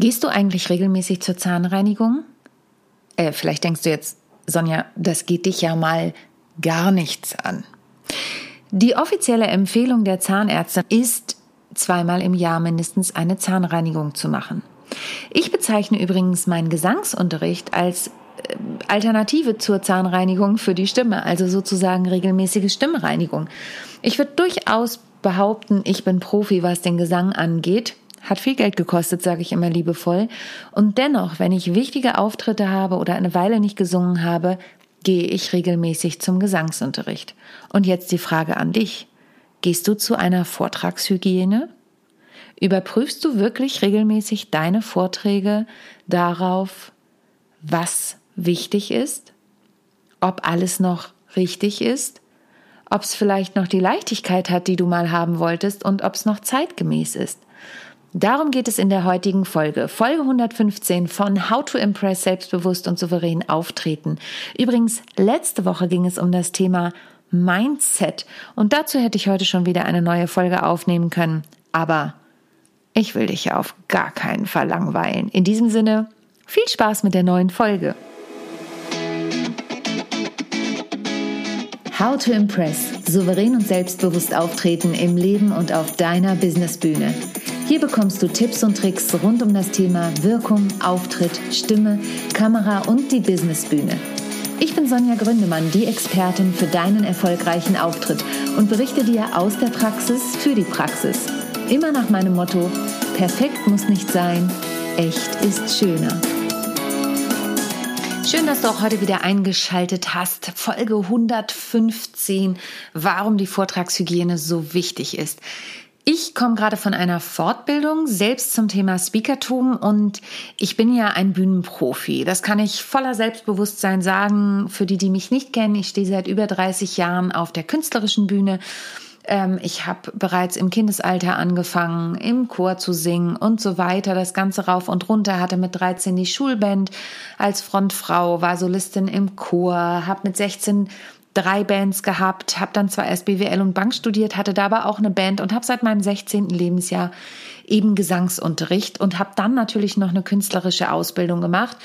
Gehst du eigentlich regelmäßig zur Zahnreinigung? Äh, vielleicht denkst du jetzt, Sonja, das geht dich ja mal gar nichts an. Die offizielle Empfehlung der Zahnärzte ist, zweimal im Jahr mindestens eine Zahnreinigung zu machen. Ich bezeichne übrigens meinen Gesangsunterricht als äh, Alternative zur Zahnreinigung für die Stimme, also sozusagen regelmäßige Stimmreinigung. Ich würde durchaus behaupten, ich bin Profi, was den Gesang angeht. Hat viel Geld gekostet, sage ich immer liebevoll. Und dennoch, wenn ich wichtige Auftritte habe oder eine Weile nicht gesungen habe, gehe ich regelmäßig zum Gesangsunterricht. Und jetzt die Frage an dich. Gehst du zu einer Vortragshygiene? Überprüfst du wirklich regelmäßig deine Vorträge darauf, was wichtig ist? Ob alles noch richtig ist? Ob es vielleicht noch die Leichtigkeit hat, die du mal haben wolltest und ob es noch zeitgemäß ist? Darum geht es in der heutigen Folge, Folge 115 von How to Impress selbstbewusst und souverän auftreten. Übrigens, letzte Woche ging es um das Thema Mindset und dazu hätte ich heute schon wieder eine neue Folge aufnehmen können, aber ich will dich auf gar keinen Fall langweilen. In diesem Sinne, viel Spaß mit der neuen Folge. How to Impress, souverän und selbstbewusst auftreten im Leben und auf deiner Businessbühne. Hier bekommst du Tipps und Tricks rund um das Thema Wirkung, Auftritt, Stimme, Kamera und die Businessbühne. Ich bin Sonja Gründemann, die Expertin für deinen erfolgreichen Auftritt und berichte dir aus der Praxis für die Praxis. Immer nach meinem Motto, perfekt muss nicht sein, echt ist schöner. Schön, dass du auch heute wieder eingeschaltet hast. Folge 115, warum die Vortragshygiene so wichtig ist. Ich komme gerade von einer Fortbildung selbst zum Thema Speakertum und ich bin ja ein Bühnenprofi. Das kann ich voller Selbstbewusstsein sagen. Für die, die mich nicht kennen, ich stehe seit über 30 Jahren auf der künstlerischen Bühne. Ähm, ich habe bereits im Kindesalter angefangen, im Chor zu singen und so weiter. Das Ganze rauf und runter, hatte mit 13 die Schulband als Frontfrau, war Solistin im Chor, habe mit 16 drei Bands gehabt, habe dann zwar erst BWL und Bank studiert, hatte da aber auch eine Band und habe seit meinem 16. Lebensjahr eben Gesangsunterricht und habe dann natürlich noch eine künstlerische Ausbildung gemacht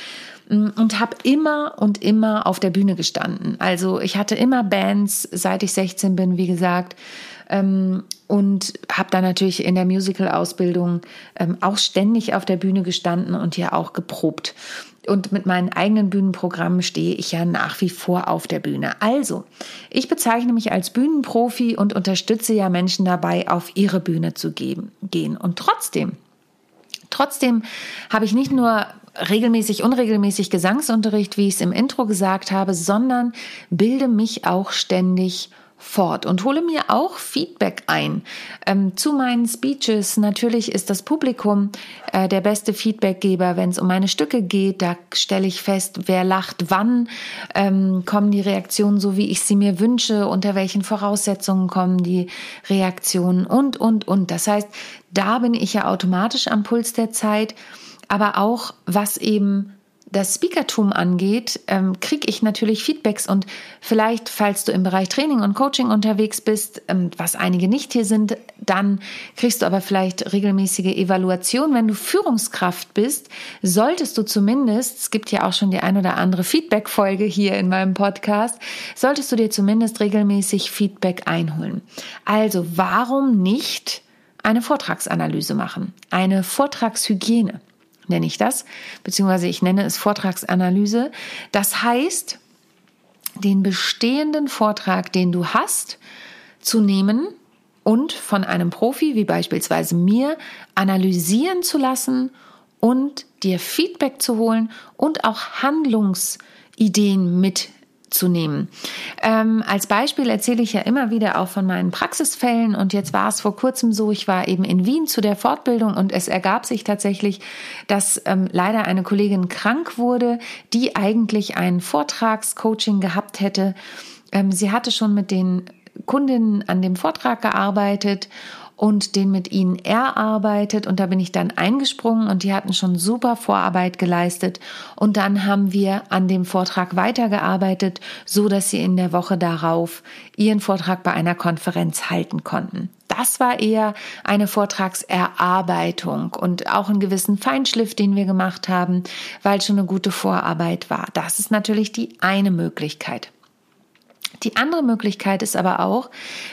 mm, und habe immer und immer auf der Bühne gestanden. Also ich hatte immer Bands, seit ich 16 bin, wie gesagt. Ähm, und habe dann natürlich in der Musical-Ausbildung ähm, auch ständig auf der Bühne gestanden und hier auch geprobt und mit meinen eigenen Bühnenprogrammen stehe ich ja nach wie vor auf der Bühne. Also, ich bezeichne mich als Bühnenprofi und unterstütze ja Menschen dabei, auf ihre Bühne zu geben, gehen. Und trotzdem, trotzdem habe ich nicht nur regelmäßig, unregelmäßig Gesangsunterricht, wie ich es im Intro gesagt habe, sondern bilde mich auch ständig fort und hole mir auch Feedback ein ähm, zu meinen Speeches. Natürlich ist das Publikum äh, der beste Feedbackgeber, wenn es um meine Stücke geht. Da stelle ich fest, wer lacht wann, ähm, kommen die Reaktionen so, wie ich sie mir wünsche, unter welchen Voraussetzungen kommen die Reaktionen und, und, und. Das heißt, da bin ich ja automatisch am Puls der Zeit, aber auch was eben das Speakertum angeht, ähm, kriege ich natürlich Feedbacks und vielleicht, falls du im Bereich Training und Coaching unterwegs bist, ähm, was einige nicht hier sind, dann kriegst du aber vielleicht regelmäßige Evaluation. Wenn du Führungskraft bist, solltest du zumindest, es gibt ja auch schon die ein oder andere Feedback-Folge hier in meinem Podcast, solltest du dir zumindest regelmäßig Feedback einholen. Also warum nicht eine Vortragsanalyse machen, eine Vortragshygiene? Nenne ich das, beziehungsweise ich nenne es Vortragsanalyse. Das heißt, den bestehenden Vortrag, den du hast, zu nehmen und von einem Profi, wie beispielsweise mir, analysieren zu lassen und dir Feedback zu holen und auch Handlungsideen mit zu nehmen. Ähm, als Beispiel erzähle ich ja immer wieder auch von meinen Praxisfällen und jetzt war es vor kurzem so, ich war eben in Wien zu der Fortbildung und es ergab sich tatsächlich, dass ähm, leider eine Kollegin krank wurde, die eigentlich ein Vortragscoaching gehabt hätte. Ähm, sie hatte schon mit den Kundinnen an dem Vortrag gearbeitet und den mit ihnen erarbeitet und da bin ich dann eingesprungen und die hatten schon super Vorarbeit geleistet und dann haben wir an dem Vortrag weitergearbeitet, so dass sie in der Woche darauf ihren Vortrag bei einer Konferenz halten konnten. Das war eher eine Vortragserarbeitung und auch einen gewissen Feinschliff, den wir gemacht haben, weil schon eine gute Vorarbeit war. Das ist natürlich die eine Möglichkeit. Die andere Möglichkeit ist aber auch,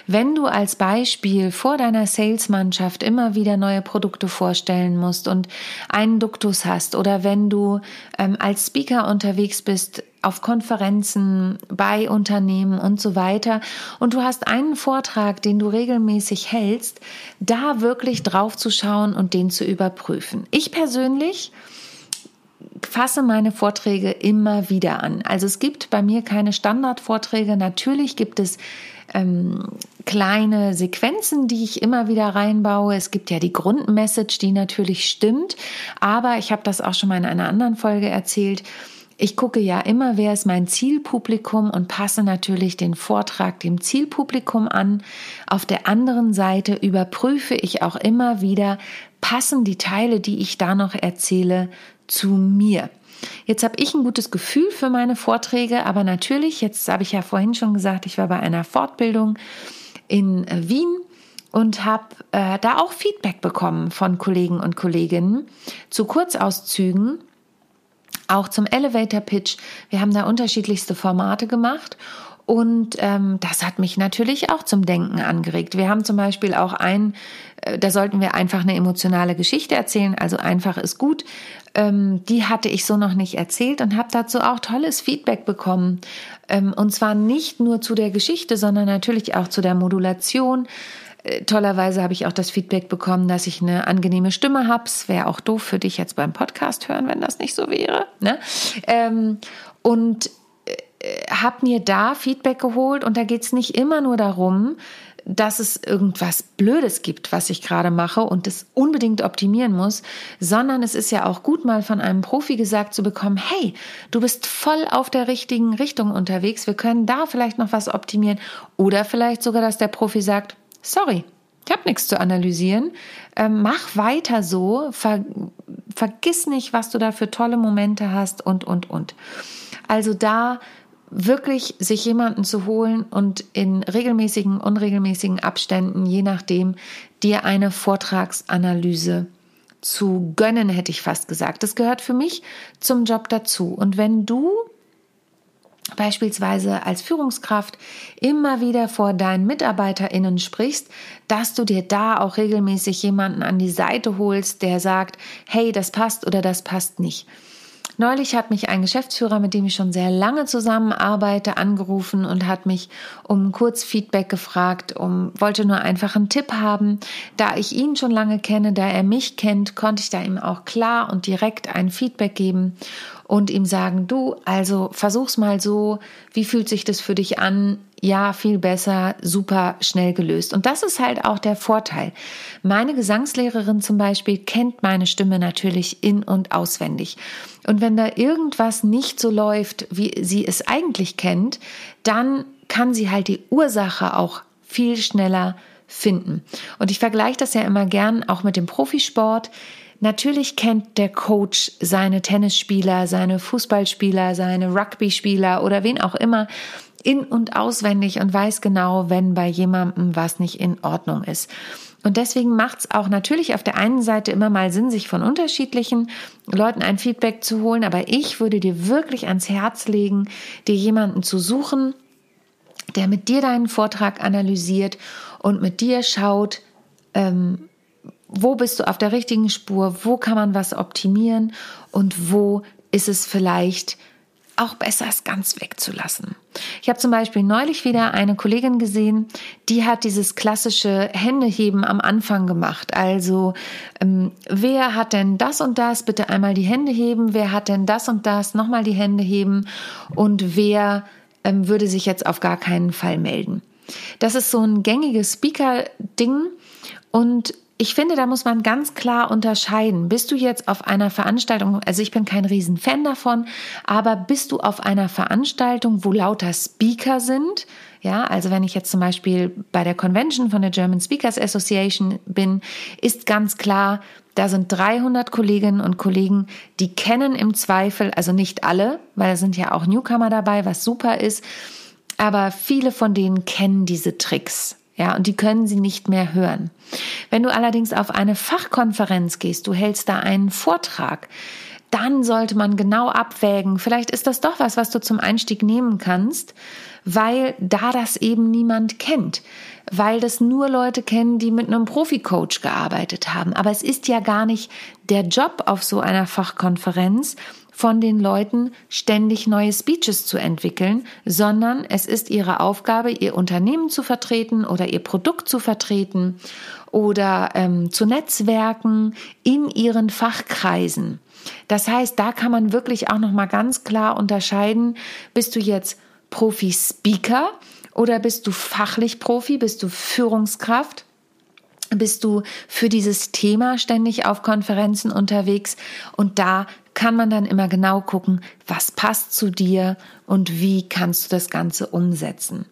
wenn du als Beispiel vor deiner Salesmannschaft immer wieder neue Produkte vorstellen musst und einen Duktus hast oder wenn du ähm, als Speaker unterwegs bist auf Konferenzen, bei Unternehmen und so weiter und du hast einen Vortrag, den du regelmäßig hältst, da wirklich drauf zu schauen und den zu überprüfen. Ich persönlich fasse meine Vorträge immer wieder an. Also es gibt bei mir keine Standardvorträge. Natürlich gibt es ähm, kleine Sequenzen, die ich immer wieder reinbaue. Es gibt ja die Grundmessage, die natürlich stimmt. Aber ich habe das auch schon mal in einer anderen Folge erzählt. Ich gucke ja immer, wer ist mein Zielpublikum und passe natürlich den Vortrag dem Zielpublikum an. Auf der anderen Seite überprüfe ich auch immer wieder, passen die Teile, die ich da noch erzähle, zu mir. Jetzt habe ich ein gutes Gefühl für meine Vorträge, aber natürlich, jetzt habe ich ja vorhin schon gesagt, ich war bei einer Fortbildung in äh, Wien und habe äh, da auch Feedback bekommen von Kollegen und Kolleginnen zu Kurzauszügen, auch zum Elevator Pitch. Wir haben da unterschiedlichste Formate gemacht und ähm, das hat mich natürlich auch zum Denken angeregt. Wir haben zum Beispiel auch ein, äh, da sollten wir einfach eine emotionale Geschichte erzählen, also einfach ist gut. Ähm, die hatte ich so noch nicht erzählt und habe dazu auch tolles Feedback bekommen. Ähm, und zwar nicht nur zu der Geschichte, sondern natürlich auch zu der Modulation. Äh, tollerweise habe ich auch das Feedback bekommen, dass ich eine angenehme Stimme habe. Es wäre auch doof für dich jetzt beim Podcast hören, wenn das nicht so wäre. Ne? Ähm, und habe mir da Feedback geholt und da geht es nicht immer nur darum, dass es irgendwas Blödes gibt, was ich gerade mache und es unbedingt optimieren muss, sondern es ist ja auch gut mal von einem Profi gesagt zu bekommen, hey, du bist voll auf der richtigen Richtung unterwegs, wir können da vielleicht noch was optimieren oder vielleicht sogar, dass der Profi sagt, sorry, ich habe nichts zu analysieren, ähm, mach weiter so, ver vergiss nicht, was du da für tolle Momente hast und, und, und. Also da wirklich sich jemanden zu holen und in regelmäßigen, unregelmäßigen Abständen, je nachdem, dir eine Vortragsanalyse zu gönnen, hätte ich fast gesagt. Das gehört für mich zum Job dazu. Und wenn du beispielsweise als Führungskraft immer wieder vor deinen MitarbeiterInnen sprichst, dass du dir da auch regelmäßig jemanden an die Seite holst, der sagt, hey, das passt oder das passt nicht. Neulich hat mich ein Geschäftsführer, mit dem ich schon sehr lange zusammenarbeite, angerufen und hat mich um kurz Feedback gefragt, um wollte nur einfach einen Tipp haben. Da ich ihn schon lange kenne, da er mich kennt, konnte ich da ihm auch klar und direkt ein Feedback geben und ihm sagen, du, also versuch's mal so, wie fühlt sich das für dich an? Ja, viel besser, super schnell gelöst. Und das ist halt auch der Vorteil. Meine Gesangslehrerin zum Beispiel kennt meine Stimme natürlich in und auswendig. Und wenn da irgendwas nicht so läuft, wie sie es eigentlich kennt, dann kann sie halt die Ursache auch viel schneller finden. Und ich vergleiche das ja immer gern auch mit dem Profisport. Natürlich kennt der Coach seine Tennisspieler, seine Fußballspieler, seine Rugby-Spieler oder wen auch immer in und auswendig und weiß genau, wenn bei jemandem was nicht in Ordnung ist. Und deswegen macht es auch natürlich auf der einen Seite immer mal Sinn, sich von unterschiedlichen Leuten ein Feedback zu holen. Aber ich würde dir wirklich ans Herz legen, dir jemanden zu suchen, der mit dir deinen Vortrag analysiert und mit dir schaut, ähm, wo bist du auf der richtigen Spur, wo kann man was optimieren und wo ist es vielleicht auch besser, es ganz wegzulassen. Ich habe zum Beispiel neulich wieder eine Kollegin gesehen, die hat dieses klassische Händeheben am Anfang gemacht. Also, ähm, wer hat denn das und das? Bitte einmal die Hände heben. Wer hat denn das und das? Nochmal die Hände heben. Und wer ähm, würde sich jetzt auf gar keinen Fall melden? Das ist so ein gängiges Speaker-Ding. Und ich finde, da muss man ganz klar unterscheiden. Bist du jetzt auf einer Veranstaltung, also ich bin kein Riesenfan davon, aber bist du auf einer Veranstaltung, wo lauter Speaker sind? Ja, also wenn ich jetzt zum Beispiel bei der Convention von der German Speakers Association bin, ist ganz klar, da sind 300 Kolleginnen und Kollegen, die kennen im Zweifel, also nicht alle, weil es sind ja auch Newcomer dabei, was super ist, aber viele von denen kennen diese Tricks. Ja, und die können sie nicht mehr hören. Wenn du allerdings auf eine Fachkonferenz gehst, du hältst da einen Vortrag, dann sollte man genau abwägen. Vielleicht ist das doch was, was du zum Einstieg nehmen kannst, weil da das eben niemand kennt, weil das nur Leute kennen, die mit einem Profi-Coach gearbeitet haben. Aber es ist ja gar nicht der Job auf so einer Fachkonferenz, von den Leuten ständig neue Speeches zu entwickeln, sondern es ist ihre Aufgabe, ihr Unternehmen zu vertreten oder ihr Produkt zu vertreten oder ähm, zu Netzwerken in ihren Fachkreisen. Das heißt, da kann man wirklich auch noch mal ganz klar unterscheiden: Bist du jetzt Profi-Speaker oder bist du fachlich Profi? Bist du Führungskraft? bist du für dieses Thema ständig auf Konferenzen unterwegs und da kann man dann immer genau gucken, was passt zu dir und wie kannst du das Ganze umsetzen.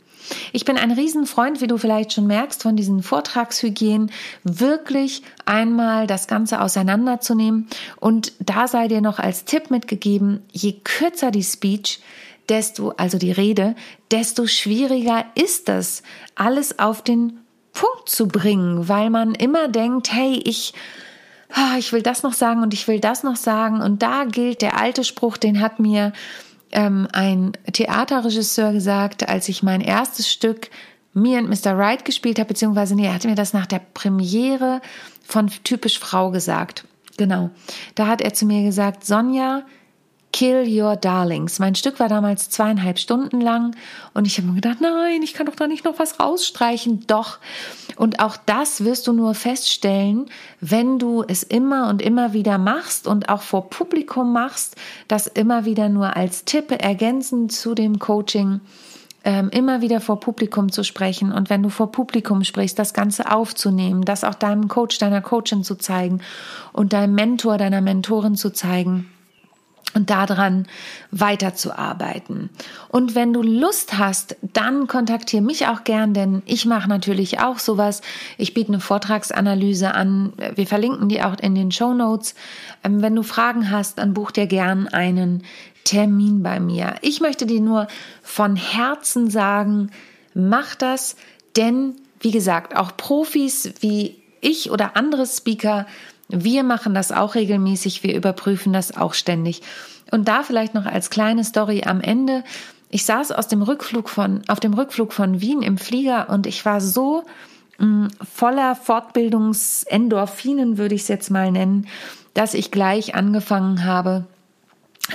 Ich bin ein Riesenfreund, wie du vielleicht schon merkst, von diesen Vortragshygienen, wirklich einmal das Ganze auseinanderzunehmen. Und da sei dir noch als Tipp mitgegeben, je kürzer die Speech, desto, also die Rede, desto schwieriger ist es, alles auf den Punkt zu bringen, weil man immer denkt, hey, ich, ich will das noch sagen und ich will das noch sagen. Und da gilt der alte Spruch, den hat mir ähm, ein Theaterregisseur gesagt, als ich mein erstes Stück Me and Mr. Right gespielt habe, beziehungsweise nee, er hatte mir das nach der Premiere von Typisch Frau gesagt. Genau. Da hat er zu mir gesagt, Sonja, Kill Your Darlings. Mein Stück war damals zweieinhalb Stunden lang und ich habe mir gedacht, nein, ich kann doch da nicht noch was rausstreichen. Doch. Und auch das wirst du nur feststellen, wenn du es immer und immer wieder machst und auch vor Publikum machst, das immer wieder nur als Tipp ergänzend zu dem Coaching ähm, immer wieder vor Publikum zu sprechen und wenn du vor Publikum sprichst, das Ganze aufzunehmen, das auch deinem Coach, deiner Coachin zu zeigen und deinem Mentor, deiner Mentorin zu zeigen und daran weiterzuarbeiten. Und wenn du Lust hast, dann kontaktiere mich auch gern, denn ich mache natürlich auch sowas. Ich biete eine Vortragsanalyse an. Wir verlinken die auch in den Show Notes. Ähm, wenn du Fragen hast, dann buch dir gern einen Termin bei mir. Ich möchte dir nur von Herzen sagen, mach das, denn wie gesagt, auch Profis wie ich oder andere Speaker wir machen das auch regelmäßig, wir überprüfen das auch ständig. Und da vielleicht noch als kleine Story am Ende. Ich saß aus dem Rückflug von, auf dem Rückflug von Wien im Flieger und ich war so mh, mm, voller Fortbildungsendorphinen, würde ich es jetzt mal nennen, dass ich gleich angefangen habe,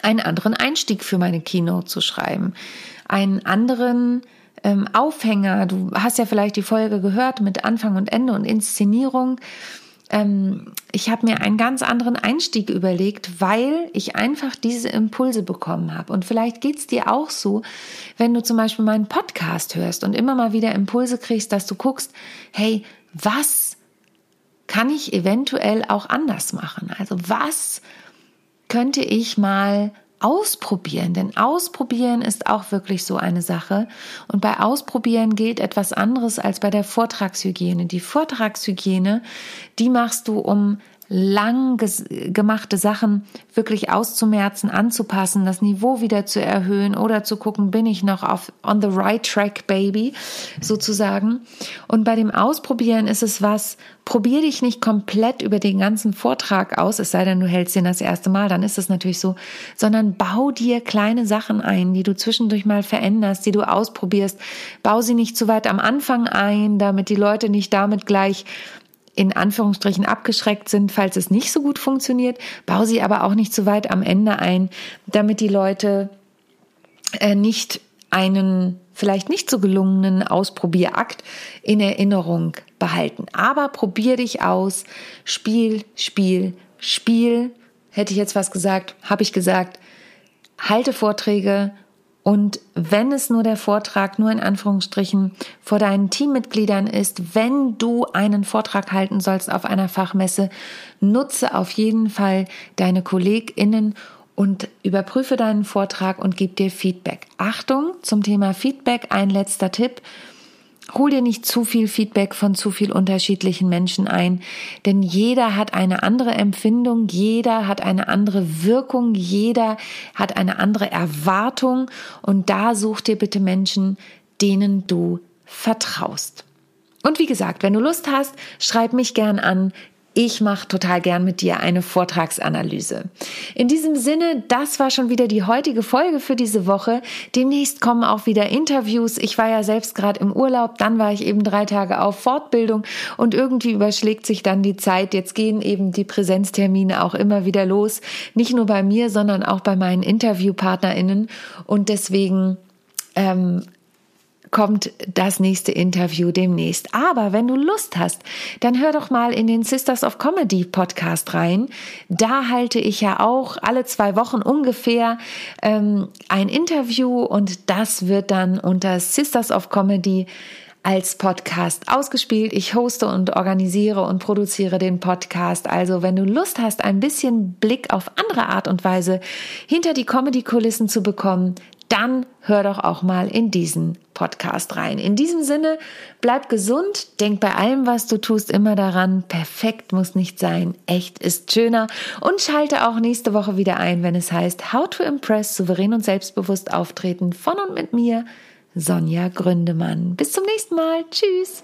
einen anderen Einstieg für meine Keynote zu schreiben. Einen anderen ähm, Aufhänger. Du hast ja vielleicht die Folge gehört mit Anfang und Ende und Inszenierung ähm, ich habe mir einen ganz anderen Einstieg überlegt, weil ich einfach diese Impulse bekommen habe. Und vielleicht geht's dir auch so, wenn du zum Beispiel meinen Podcast hörst und immer mal wieder Impulse kriegst, dass du guckst, hey, was kann ich eventuell auch anders machen? Also was könnte ich mal ausprobieren, denn ausprobieren ist auch wirklich so eine Sache. Und bei ausprobieren gilt etwas anderes als bei der Vortragshygiene. Die Vortragshygiene, die machst du, um lang gemachte Sachen wirklich auszumerzen, anzupassen, das Niveau wieder zu erhöhen oder zu gucken, bin ich noch auf on the right track, baby, sozusagen. Und bei dem Ausprobieren ist es was, probier dich nicht komplett über den ganzen Vortrag aus, es sei denn, du hältst ihn das erste Mal, dann ist es natürlich so, sondern bau dir kleine Sachen ein, die du zwischendurch mal veränderst, die du ausprobierst. Bau sie nicht zu weit am Anfang ein, damit die Leute nicht damit gleich in Anführungsstrichen abgeschreckt sind, falls es nicht so gut funktioniert. Bau sie aber auch nicht zu weit am Ende ein, damit die Leute äh, nicht einen vielleicht nicht so gelungenen Ausprobierakt in Erinnerung behalten. Aber probier dich aus. Spiel, Spiel, Spiel. Hätte ich jetzt was gesagt, habe ich gesagt. Halte Vorträge Und wenn es nur der Vortrag, nur in Anführungsstrichen, vor deinen Teammitgliedern ist, wenn du einen Vortrag halten sollst auf einer Fachmesse, nutze auf jeden Fall deine KollegInnen und überprüfe deinen Vortrag und gib dir Feedback. Achtung zum Thema Feedback, ein letzter Tipp. Hol dir nicht zu viel Feedback von zu viel unterschiedlichen Menschen ein, denn jeder hat eine andere Empfindung, jeder hat eine andere Wirkung, jeder hat eine andere Erwartung und da such dir bitte Menschen, denen du vertraust. Und wie gesagt, wenn du Lust hast, schreib mich gern an. Ich mache total gern mit dir eine Vortragsanalyse. In diesem Sinne, das war schon wieder die heutige Folge für diese Woche. Demnächst kommen auch wieder Interviews. Ich war ja selbst gerade im Urlaub, dann war ich eben drei Tage auf Fortbildung und irgendwie überschlägt sich dann die Zeit. Jetzt gehen eben die Präsenztermine auch immer wieder los. Nicht nur bei mir, sondern auch bei meinen InterviewpartnerInnen. Und deswegen ähm, kommt das nächste Interview demnächst. Aber wenn du Lust hast, dann hör doch mal in den Sisters of Comedy Podcast rein. Da halte ich ja auch alle zwei Wochen ungefähr ähm, ein Interview und das wird dann unter Sisters of Comedy als Podcast ausgespielt. Ich hoste und organisiere und produziere den Podcast. Also wenn du Lust hast, ein bisschen Blick auf andere Art und Weise hinter die Comedy-Kulissen zu bekommen, dann hör doch auch mal in diesen Podcast rein. In diesem Sinne, bleib gesund, denk bei allem, was du tust, immer daran, perfekt muss nicht sein, echt ist schöner und schalte auch nächste Woche wieder ein, wenn es heißt How to Impress, souverän und selbstbewusst auftreten von und mit mir, Sonja Gründemann. Bis zum nächsten Mal. Tschüss.